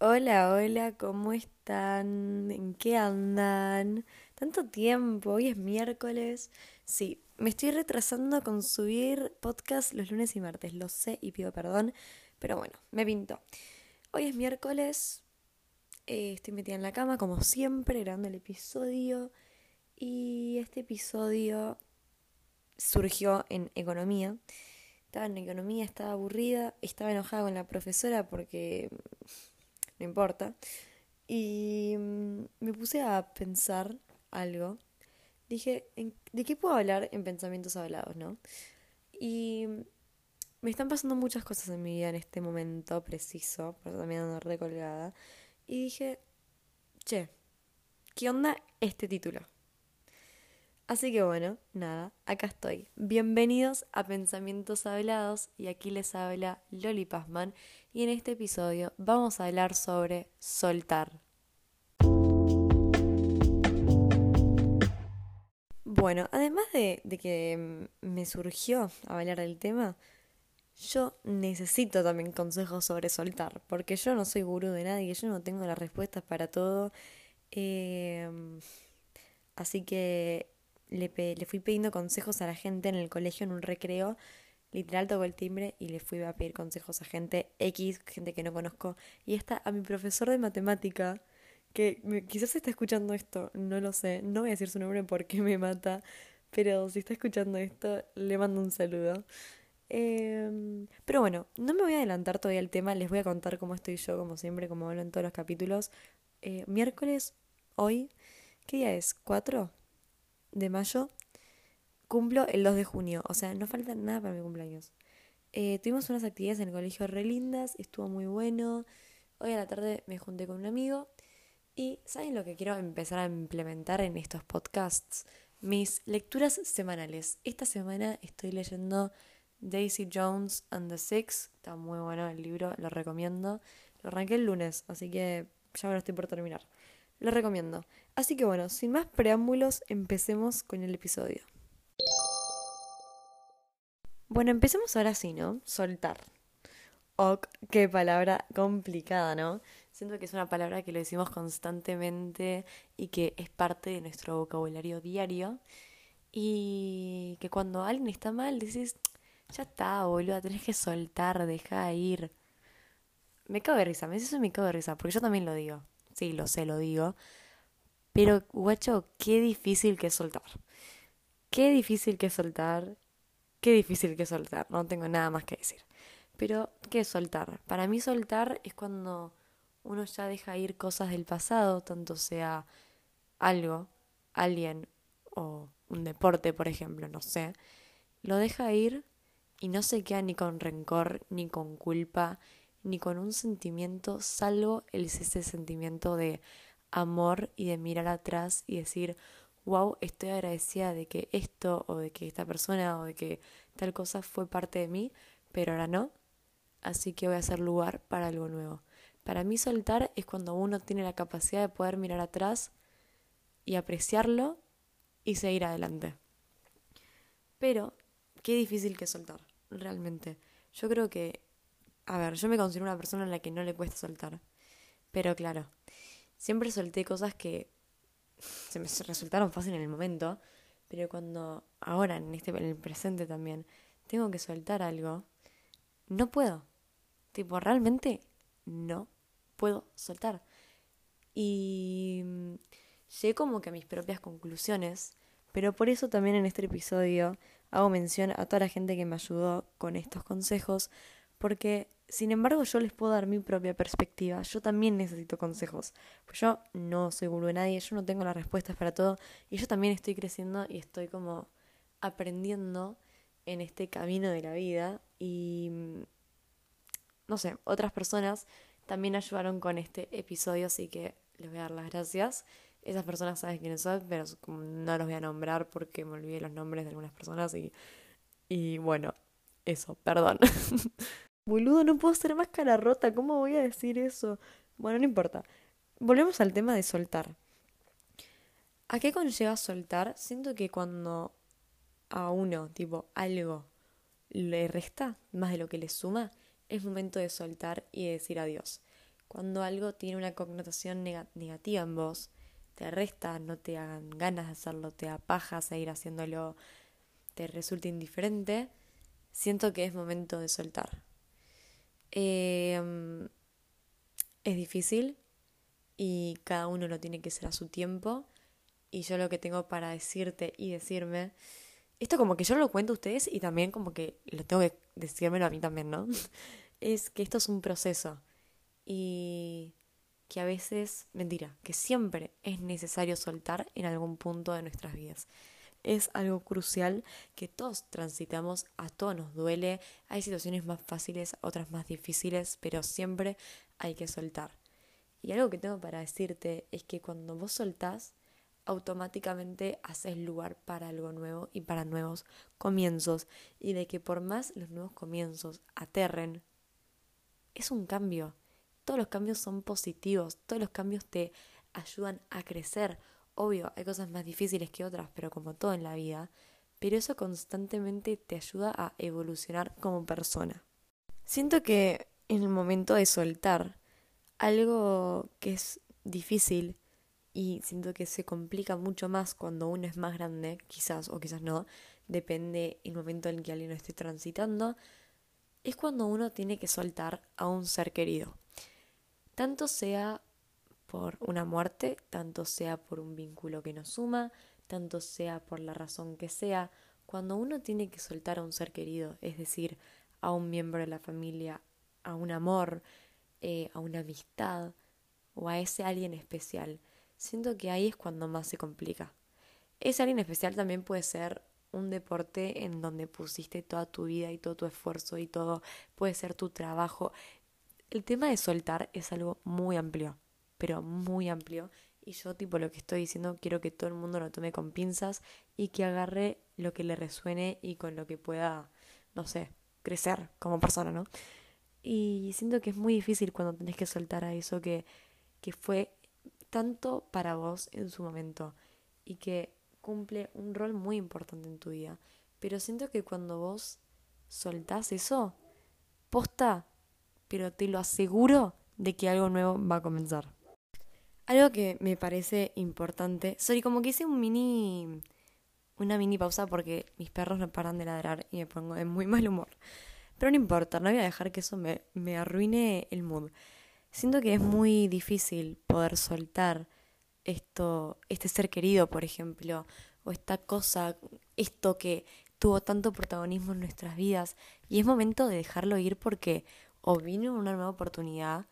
Hola, hola, ¿cómo están? ¿En qué andan? Tanto tiempo, hoy es miércoles. Sí, me estoy retrasando con subir podcast los lunes y martes, lo sé y pido perdón, pero bueno, me pinto. Hoy es miércoles, eh, estoy metida en la cama como siempre, grabando el episodio y este episodio surgió en economía. Estaba en economía, estaba aburrida, estaba enojada con la profesora porque no importa. Y mm, me puse a pensar algo. Dije, ¿de qué puedo hablar en pensamientos hablados, no? Y me están pasando muchas cosas en mi vida en este momento preciso, por eso también ando recolgada. Y dije, che, ¿qué onda este título? Así que bueno, nada, acá estoy. Bienvenidos a Pensamientos Hablados y aquí les habla Loli Pazman y en este episodio vamos a hablar sobre soltar. Bueno, además de, de que me surgió hablar del tema, yo necesito también consejos sobre soltar, porque yo no soy gurú de nadie, yo no tengo las respuestas para todo. Eh, así que le, le fui pidiendo consejos a la gente en el colegio en un recreo. Literal tocó el timbre y le fui a pedir consejos a gente X, gente que no conozco. Y está a mi profesor de matemática, que quizás está escuchando esto, no lo sé, no voy a decir su nombre porque me mata, pero si está escuchando esto, le mando un saludo. Em, pero bueno, no me voy a adelantar todavía el tema, les voy a contar cómo estoy yo, como siempre, como hablo en todos los capítulos. Eh, miércoles, hoy, ¿qué día es? ¿Cuatro? de mayo, cumplo el 2 de junio, o sea, no falta nada para mi cumpleaños. Eh, tuvimos unas actividades en el colegio re lindas, estuvo muy bueno. Hoy a la tarde me junté con un amigo y ¿saben lo que quiero empezar a implementar en estos podcasts? Mis lecturas semanales. Esta semana estoy leyendo Daisy Jones and the Six. Está muy bueno el libro, lo recomiendo. Lo arranqué el lunes, así que ya lo estoy por terminar. Lo recomiendo. Así que bueno, sin más preámbulos, empecemos con el episodio. Bueno, empecemos ahora sí, ¿no? Soltar. Ok, qué palabra complicada, ¿no? Siento que es una palabra que lo decimos constantemente y que es parte de nuestro vocabulario diario. Y que cuando alguien está mal decís, ya está, boludo, tenés que soltar, deja ir. Me cago de risa, me dices eso me cago de risa, porque yo también lo digo. Sí, lo sé, lo digo. Pero, guacho, qué difícil que soltar. Qué difícil que soltar. Qué difícil que soltar. No tengo nada más que decir. Pero, ¿qué es soltar? Para mí soltar es cuando uno ya deja ir cosas del pasado, tanto sea algo, alguien o un deporte, por ejemplo, no sé. Lo deja ir y no se queda ni con rencor, ni con culpa, ni con un sentimiento, salvo ese sentimiento de amor y de mirar atrás y decir, wow, estoy agradecida de que esto o de que esta persona o de que tal cosa fue parte de mí, pero ahora no, así que voy a hacer lugar para algo nuevo. Para mí soltar es cuando uno tiene la capacidad de poder mirar atrás y apreciarlo y seguir adelante. Pero, qué difícil que soltar, realmente. Yo creo que, a ver, yo me considero una persona en la que no le cuesta soltar. Pero claro, siempre solté cosas que se me resultaron fáciles en el momento, pero cuando ahora, en, este, en el presente también, tengo que soltar algo, no puedo. Tipo, realmente no puedo soltar. Y mm, llegué como que a mis propias conclusiones, pero por eso también en este episodio hago mención a toda la gente que me ayudó con estos consejos, porque sin embargo, yo les puedo dar mi propia perspectiva. Yo también necesito consejos. Pues yo no soy gurú de nadie, yo no tengo las respuestas para todo. Y yo también estoy creciendo y estoy como aprendiendo en este camino de la vida. Y no sé, otras personas también ayudaron con este episodio, así que les voy a dar las gracias. Esas personas saben quiénes son, pero no los voy a nombrar porque me olvidé los nombres de algunas personas y, y bueno, eso, perdón. Boludo, no puedo ser más cara rota, ¿cómo voy a decir eso? Bueno, no importa. Volvemos al tema de soltar. ¿A qué conlleva soltar? Siento que cuando a uno, tipo, algo le resta más de lo que le suma, es momento de soltar y decir adiós. cuando algo tiene una connotación negativa en vos, te resta, no te hagan ganas de hacerlo, te apaja seguir haciéndolo, te resulta indiferente, siento que es momento de soltar. Em, es difícil y cada uno lo tiene que hacer a su tiempo. Y yo lo que tengo para decirte y decirme, esto como que yo lo cuento a ustedes y también como que lo tengo que decírmelo a mí también, ¿no? es que esto es un proceso y que a veces, mentira, que siempre es necesario soltar en algún punto de nuestras vidas. Es algo crucial que todos transitamos, a todos nos duele, hay situaciones más fáciles, otras más difíciles, pero siempre hay que soltar. Y algo que tengo para decirte es que cuando vos soltás, automáticamente haces lugar para algo nuevo y para nuevos comienzos. Y de que por más los nuevos comienzos aterren, es un cambio todos los cambios son positivos, todos los cambios te ayudan a crecer. Obvio, hay cosas más difíciles que otras, pero como todo en la vida, pero eso constantemente te ayuda a evolucionar como persona. Siento que en el momento de soltar algo que es difícil y siento que se complica mucho más cuando uno es más grande, quizás o quizás no, depende el momento en que alguien lo esté transitando, es cuando uno tiene que soltar a un ser querido tanto sea por una muerte, tanto sea por un vínculo que nos suma, tanto sea por la razón que sea, cuando uno tiene que soltar a un ser querido, es decir, a un miembro de la familia, a un amor, eh, a una amistad o a ese alguien especial, siento que ahí es cuando más se complica. Ese alguien especial también puede ser un deporte en donde pusiste toda tu vida y todo tu esfuerzo y todo puede ser tu trabajo el tema de soltar es algo muy amplio, pero muy amplio. Y yo, tipo, lo que estoy diciendo, quiero que todo el mundo lo tome con pinzas y que agarre lo que le resuene y con lo que pueda, no sé, crecer como persona, ¿no? Y siento que es muy difícil cuando tenés que soltar a eso que, que fue tanto para vos en su momento y que cumple un rol muy importante en tu vida. Pero siento que cuando vos soltás eso, posta, pero te lo aseguro de que algo nuevo va a comenzar. Algo que me parece importante, soy como que hice un mini una mini pausa porque mis perros no paran de ladrar y me pongo de muy mal humor. Pero no importa, no voy a dejar que eso me, me arruine el mood. Siento que es muy difícil poder soltar esto, este ser querido, por ejemplo, o esta cosa, esto que tuvo tanto protagonismo en nuestras vidas. Y es momento de dejarlo ir porque o vino una nueva oportunidad,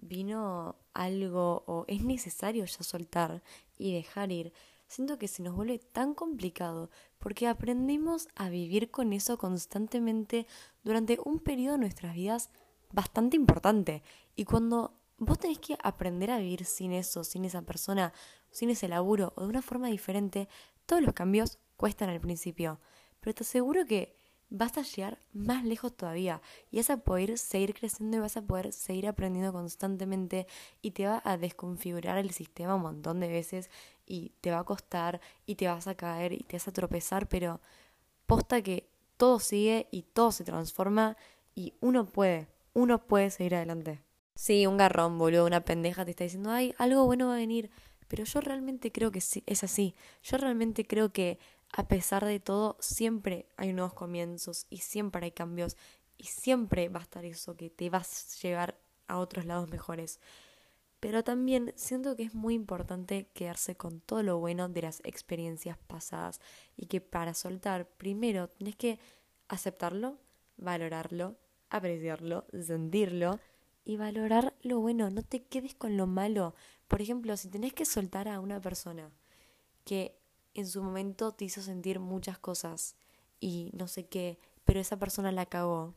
vino algo o es necesario ya soltar y dejar ir, siento que se nos vuelve tan complicado porque aprendimos a vivir con eso constantemente durante un periodo de nuestras vidas bastante importante. Y cuando vos tenés que aprender a vivir sin eso, sin esa persona, sin ese laburo o de una forma diferente, todos los cambios cuestan al principio. Pero te aseguro que vas a llegar más lejos todavía y vas a poder seguir creciendo y vas a poder seguir aprendiendo constantemente y te va a desconfigurar el sistema un montón de veces y te va a costar y te vas a caer y te vas a tropezar, pero posta que todo sigue y todo se transforma y uno puede, uno puede seguir adelante. Sí, un garrón, boludo, una pendeja te está diciendo, ay, algo bueno va a venir, pero yo realmente creo que sí, es así. Yo realmente creo que a pesar de todo, siempre hay nuevos comienzos y siempre hay cambios y siempre va a estar eso que te vas a llevar a otros lados mejores. Pero también siento que es muy importante quedarse con todo lo bueno de las experiencias pasadas y que para soltar primero tienes que aceptarlo, valorarlo, apreciarlo, sentirlo y valorar lo bueno, no te quedes con lo malo. Por ejemplo, si tenés que soltar a una persona que en su momento te hizo sentir muchas cosas y no sé qué, pero esa persona la cagó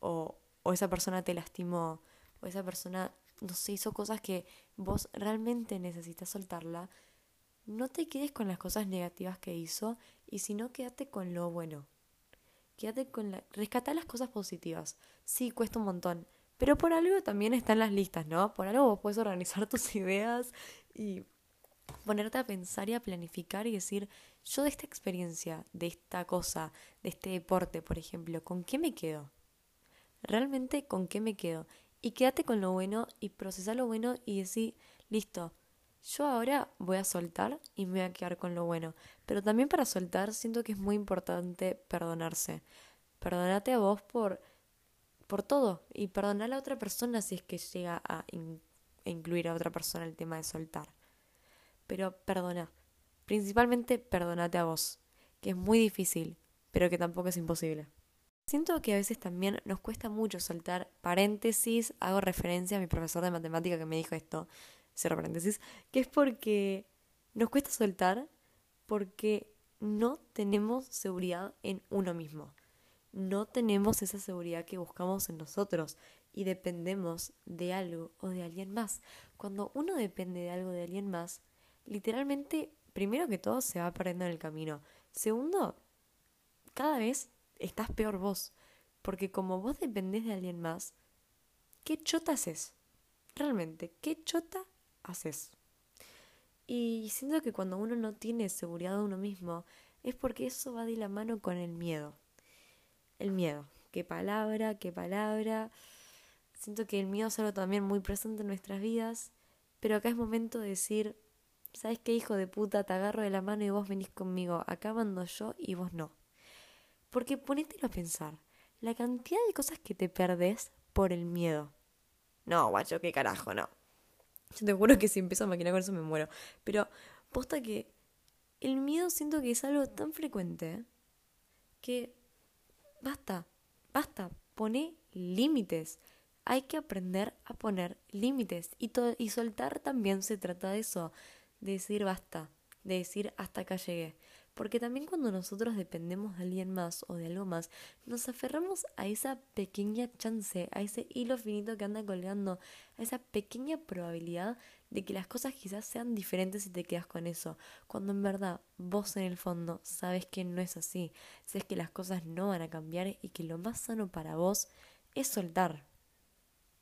o, o esa persona te lastimó o esa persona, no sé, hizo cosas que vos realmente necesitas soltarla, no te quedes con las cosas negativas que hizo y si no, quédate con lo bueno. Quédate con la... Rescata las cosas positivas. Sí, cuesta un montón. Pero por algo también están las listas, ¿no? Por algo vos puedes organizar tus ideas y ponerte a pensar y a planificar y decir, yo de esta experiencia, de esta cosa, de este deporte, por ejemplo, ¿con qué me quedo? ¿Realmente con qué me quedo? Y quédate con lo bueno y procesa lo bueno y decir, listo, yo ahora voy a soltar y me voy a quedar con lo bueno. Pero también para soltar siento que es muy importante perdonarse. Perdonate a vos por, por todo y perdonar a la otra persona si es que llega a incluir a otra persona el tema de soltar. Pero perdona. Principalmente perdonate a vos, que es muy difícil, pero que tampoco es imposible. Siento que a veces también nos cuesta mucho soltar paréntesis, hago referencia a mi profesor de matemática que me dijo esto, cierro paréntesis, que es porque nos cuesta soltar porque no tenemos seguridad en uno mismo. No tenemos esa seguridad que buscamos en nosotros y dependemos de algo o de alguien más. Cuando uno depende de algo de alguien más, literalmente, primero que todo, se va perdiendo en el camino. Segundo, cada vez estás peor vos. Porque como vos dependés de alguien más, ¿qué chota haces? Realmente, ¿qué chota haces. Y siento que cuando uno no tiene seguridad de uno mismo, es porque eso va de la mano con el miedo. El miedo. Qué palabra, qué palabra. Siento que el miedo es algo también muy presente en nuestras vidas, pero acá es momento de decir, ¿sabes qué hijo de puta? Te agarro de la mano y vos venís conmigo. Acá mando yo y vos no. Porque ponételo a pensar, la cantidad de cosas que te perdés por el miedo. No, guacho, qué carajo, no. Yo te juro que si empiezo a maquinar con eso me muero. Pero posta que el miedo siento que es algo tan frecuente que basta, basta, pone límites. Hay que aprender a poner límites y, y soltar también se trata de eso, de decir basta, de decir hasta acá llegué. Porque también cuando nosotros dependemos de alguien más o de algo más, nos aferramos a esa pequeña chance, a ese hilo finito que anda colgando, a esa pequeña probabilidad de que las cosas quizás sean diferentes y te quedas con eso. Cuando en verdad vos en el fondo sabes que no es así, sabes que las cosas no van a cambiar y que lo más sano para vos es soltar.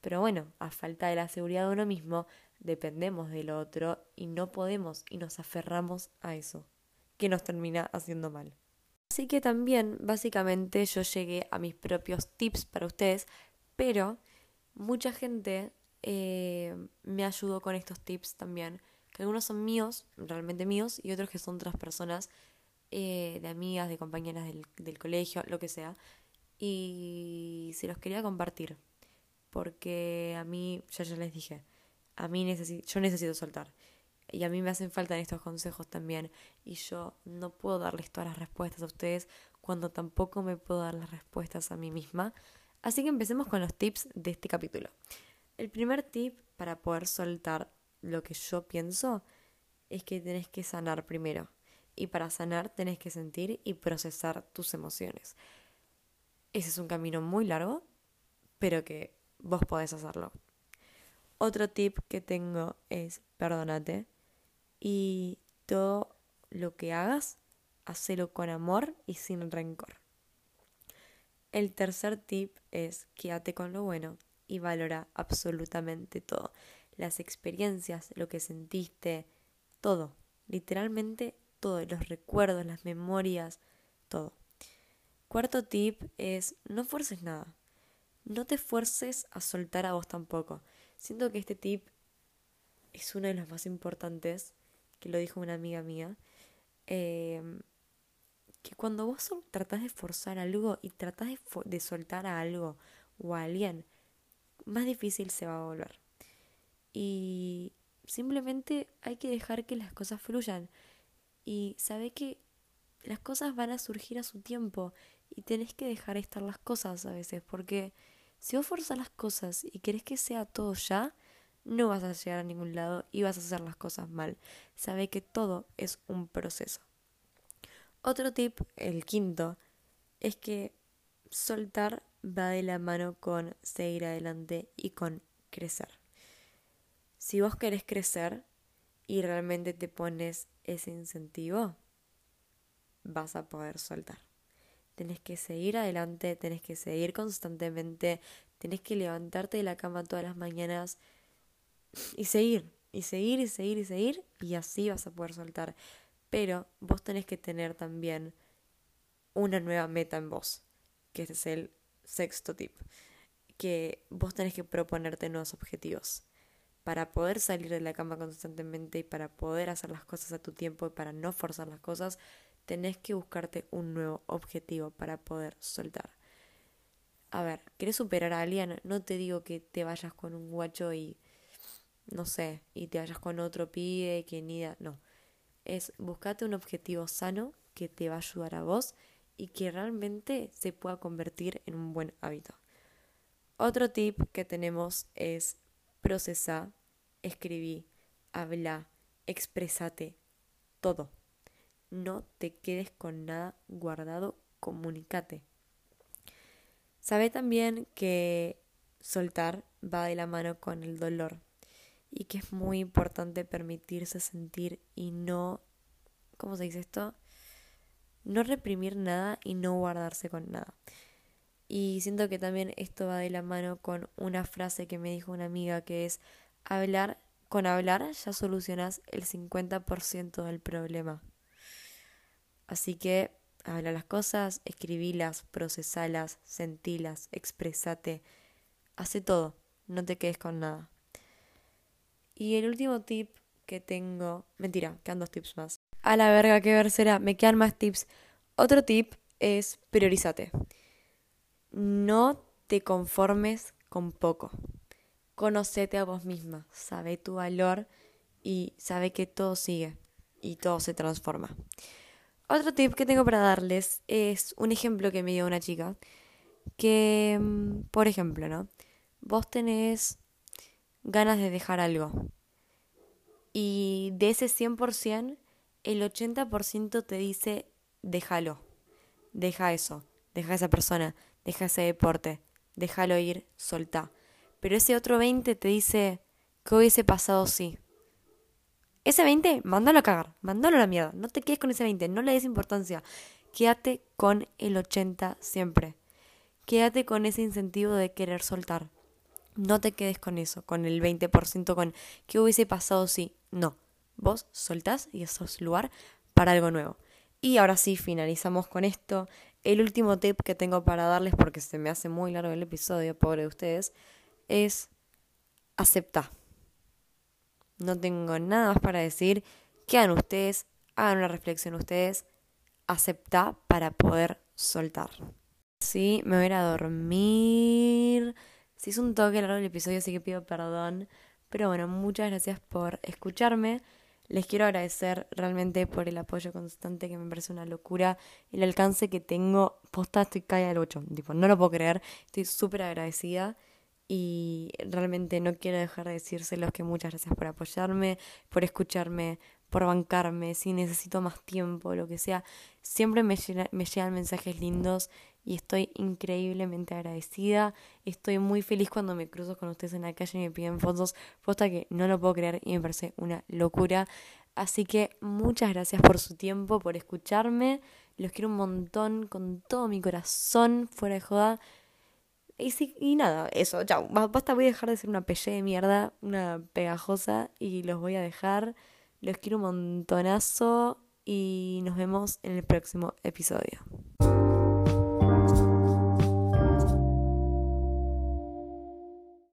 Pero bueno, a falta de la seguridad de uno mismo, dependemos del otro y no podemos y nos aferramos a eso que nos termina haciendo mal. Así que también, básicamente, yo llegué a mis propios tips para ustedes, pero mucha gente eh, me ayudó con estos tips también, que algunos son míos, realmente míos, y otros que son otras personas, eh, de amigas, de compañeras del, colegio, lo que sea, y se los quería compartir, porque a mí, ya ya les dije, a mí necesito, yo necesito soltar. Y a mí me hacen falta estos consejos también. Y yo no puedo darles todas las respuestas a ustedes cuando tampoco me puedo dar las respuestas a mí misma. Así que empecemos con los tips de este capítulo. El primer tip para poder soltar lo que yo pienso es que tenés que sanar primero. Y para sanar tenés que sentir y procesar tus emociones. Ese es un camino muy largo, pero que vos podés hacerlo. Otro tip que tengo es perdónate y todo lo que hagas, hacelo con amor y sin rencor. El tercer tip es quédate con lo bueno y valora absolutamente todo. Las experiencias, lo que sentiste, todo. Literalmente todo. Los recuerdos, las memorias, todo. Cuarto tip es no fuerces nada. No te fuerces a soltar a vos tampoco. Siento que este tip es uno de los más importantes que lo dijo una amiga mía, em, que cuando vos tratás de forzar algo y tratás de, de soltar a algo o a alguien, más difícil se va a volver. Y simplemente hay que dejar que las cosas fluyan. Y sabe que las cosas van a surgir a su tiempo y tenés que dejar estar las cosas a veces, porque si vos forzas las cosas y querés que sea todo ya, no vas a llegar a ningún lado y vas a hacer las cosas mal. Sabe que todo es un proceso. Otro tip, el quinto, es que soltar va de la mano con seguir adelante y con crecer. Si vos querés crecer y realmente te pones ese incentivo, vas a poder soltar. Tenés que seguir adelante, tenés que seguir constantemente, tenés que levantarte de la cama todas las mañanas, y seguir, y seguir, y seguir, y seguir, y así vas a poder soltar. Pero vos tenés que tener también una nueva meta en vos, que es el sexto tip, que vos tenés que proponerte nuevos objetivos. Para poder salir de la cama constantemente y para poder hacer las cosas a tu tiempo y para no forzar las cosas, tenés que buscarte un nuevo objetivo para poder soltar. A ver, ¿querés superar a alguien? No te digo que te vayas con un guacho y, no sé, y te vayas con otro pibe que ni da, no. Es buscarte un objetivo sano que te va a ayudar a vos y que realmente se pueda convertir en un buen hábito. Otro tip que tenemos es procesar, escribí, habla, expresate, todo. No te quedes con nada guardado, comunícate. Sabe también que soltar va de la mano con el dolor y que es muy importante permitirse sentir y no, ¿cómo se dice esto? No reprimir nada y no guardarse con nada. Y siento que también esto va de la mano con una frase que me dijo una amiga que es hablar, con hablar ya solucionas el 50% del problema. Así que habla las cosas, escribilas, procesalas, sentilas, expresate, hace todo, no te quedes con nada. Y el último tip que tengo, mentira, quedan dos tips más. A la verga, qué ver será, me quedan más tips. Otro tip es priorizate. No te conformes con poco. Conocete a vos misma, sabe tu valor y sabe que todo sigue y todo se transforma. Otro tip que tengo para darles es un ejemplo que me dio una chica. Que, mm, por ejemplo, ¿no? Vos tenés ganas de dejar algo. Y de ese 100%, el 80% te dice, déjalo. Deja eso. Deja esa persona deja ese deporte, déjalo ir, soltá. Pero ese otro 20 te dice, ¿qué hubiese pasado si? Ese 20, mándalo a cagar, mándalo a la mierda. No te quedes con ese 20, no le des importancia. Quédate con el 80 siempre. Quédate con ese incentivo de querer soltar. No te quedes con eso, con el 20%, con qué hubiese pasado si. No, vos soltás y eso es lugar para algo nuevo. Y ahora sí, finalizamos con esto. El último tip que tengo para darles, porque se me hace muy largo el episodio, pobre de ustedes, es aceptar. No tengo nada más para decir. Quedan ustedes, hagan una reflexión ustedes, acepta para poder soltar. Sí, me voy a ir a dormir. Si es un toque largo el episodio, así que pido perdón. Pero bueno, muchas gracias por escucharme. Les quiero agradecer realmente por el apoyo constante, que me parece una locura. El alcance que tengo, posta, estoy caída al 8. Tipo, no lo puedo creer. Estoy súper agradecida. Y realmente no quiero dejar de decírselos que muchas gracias por apoyarme, por escucharme, por bancarme, si necesito más tiempo, lo que sea. Siempre me, me llegan mensajes lindos y estoy increíblemente agradecida. Estoy muy feliz cuando me cruzo con ustedes en la calle y me piden fotos, posta que no lo puedo creer y me parece una locura. Así que muchas gracias por su tiempo, por escucharme. Los quiero un montón, con todo mi corazón, fuera de joda. Y, sí, y nada, eso, chao. Basta, voy a dejar de ser una pelle de mierda, una pegajosa, y los voy a dejar. Los quiero un montonazo y nos vemos en el próximo episodio.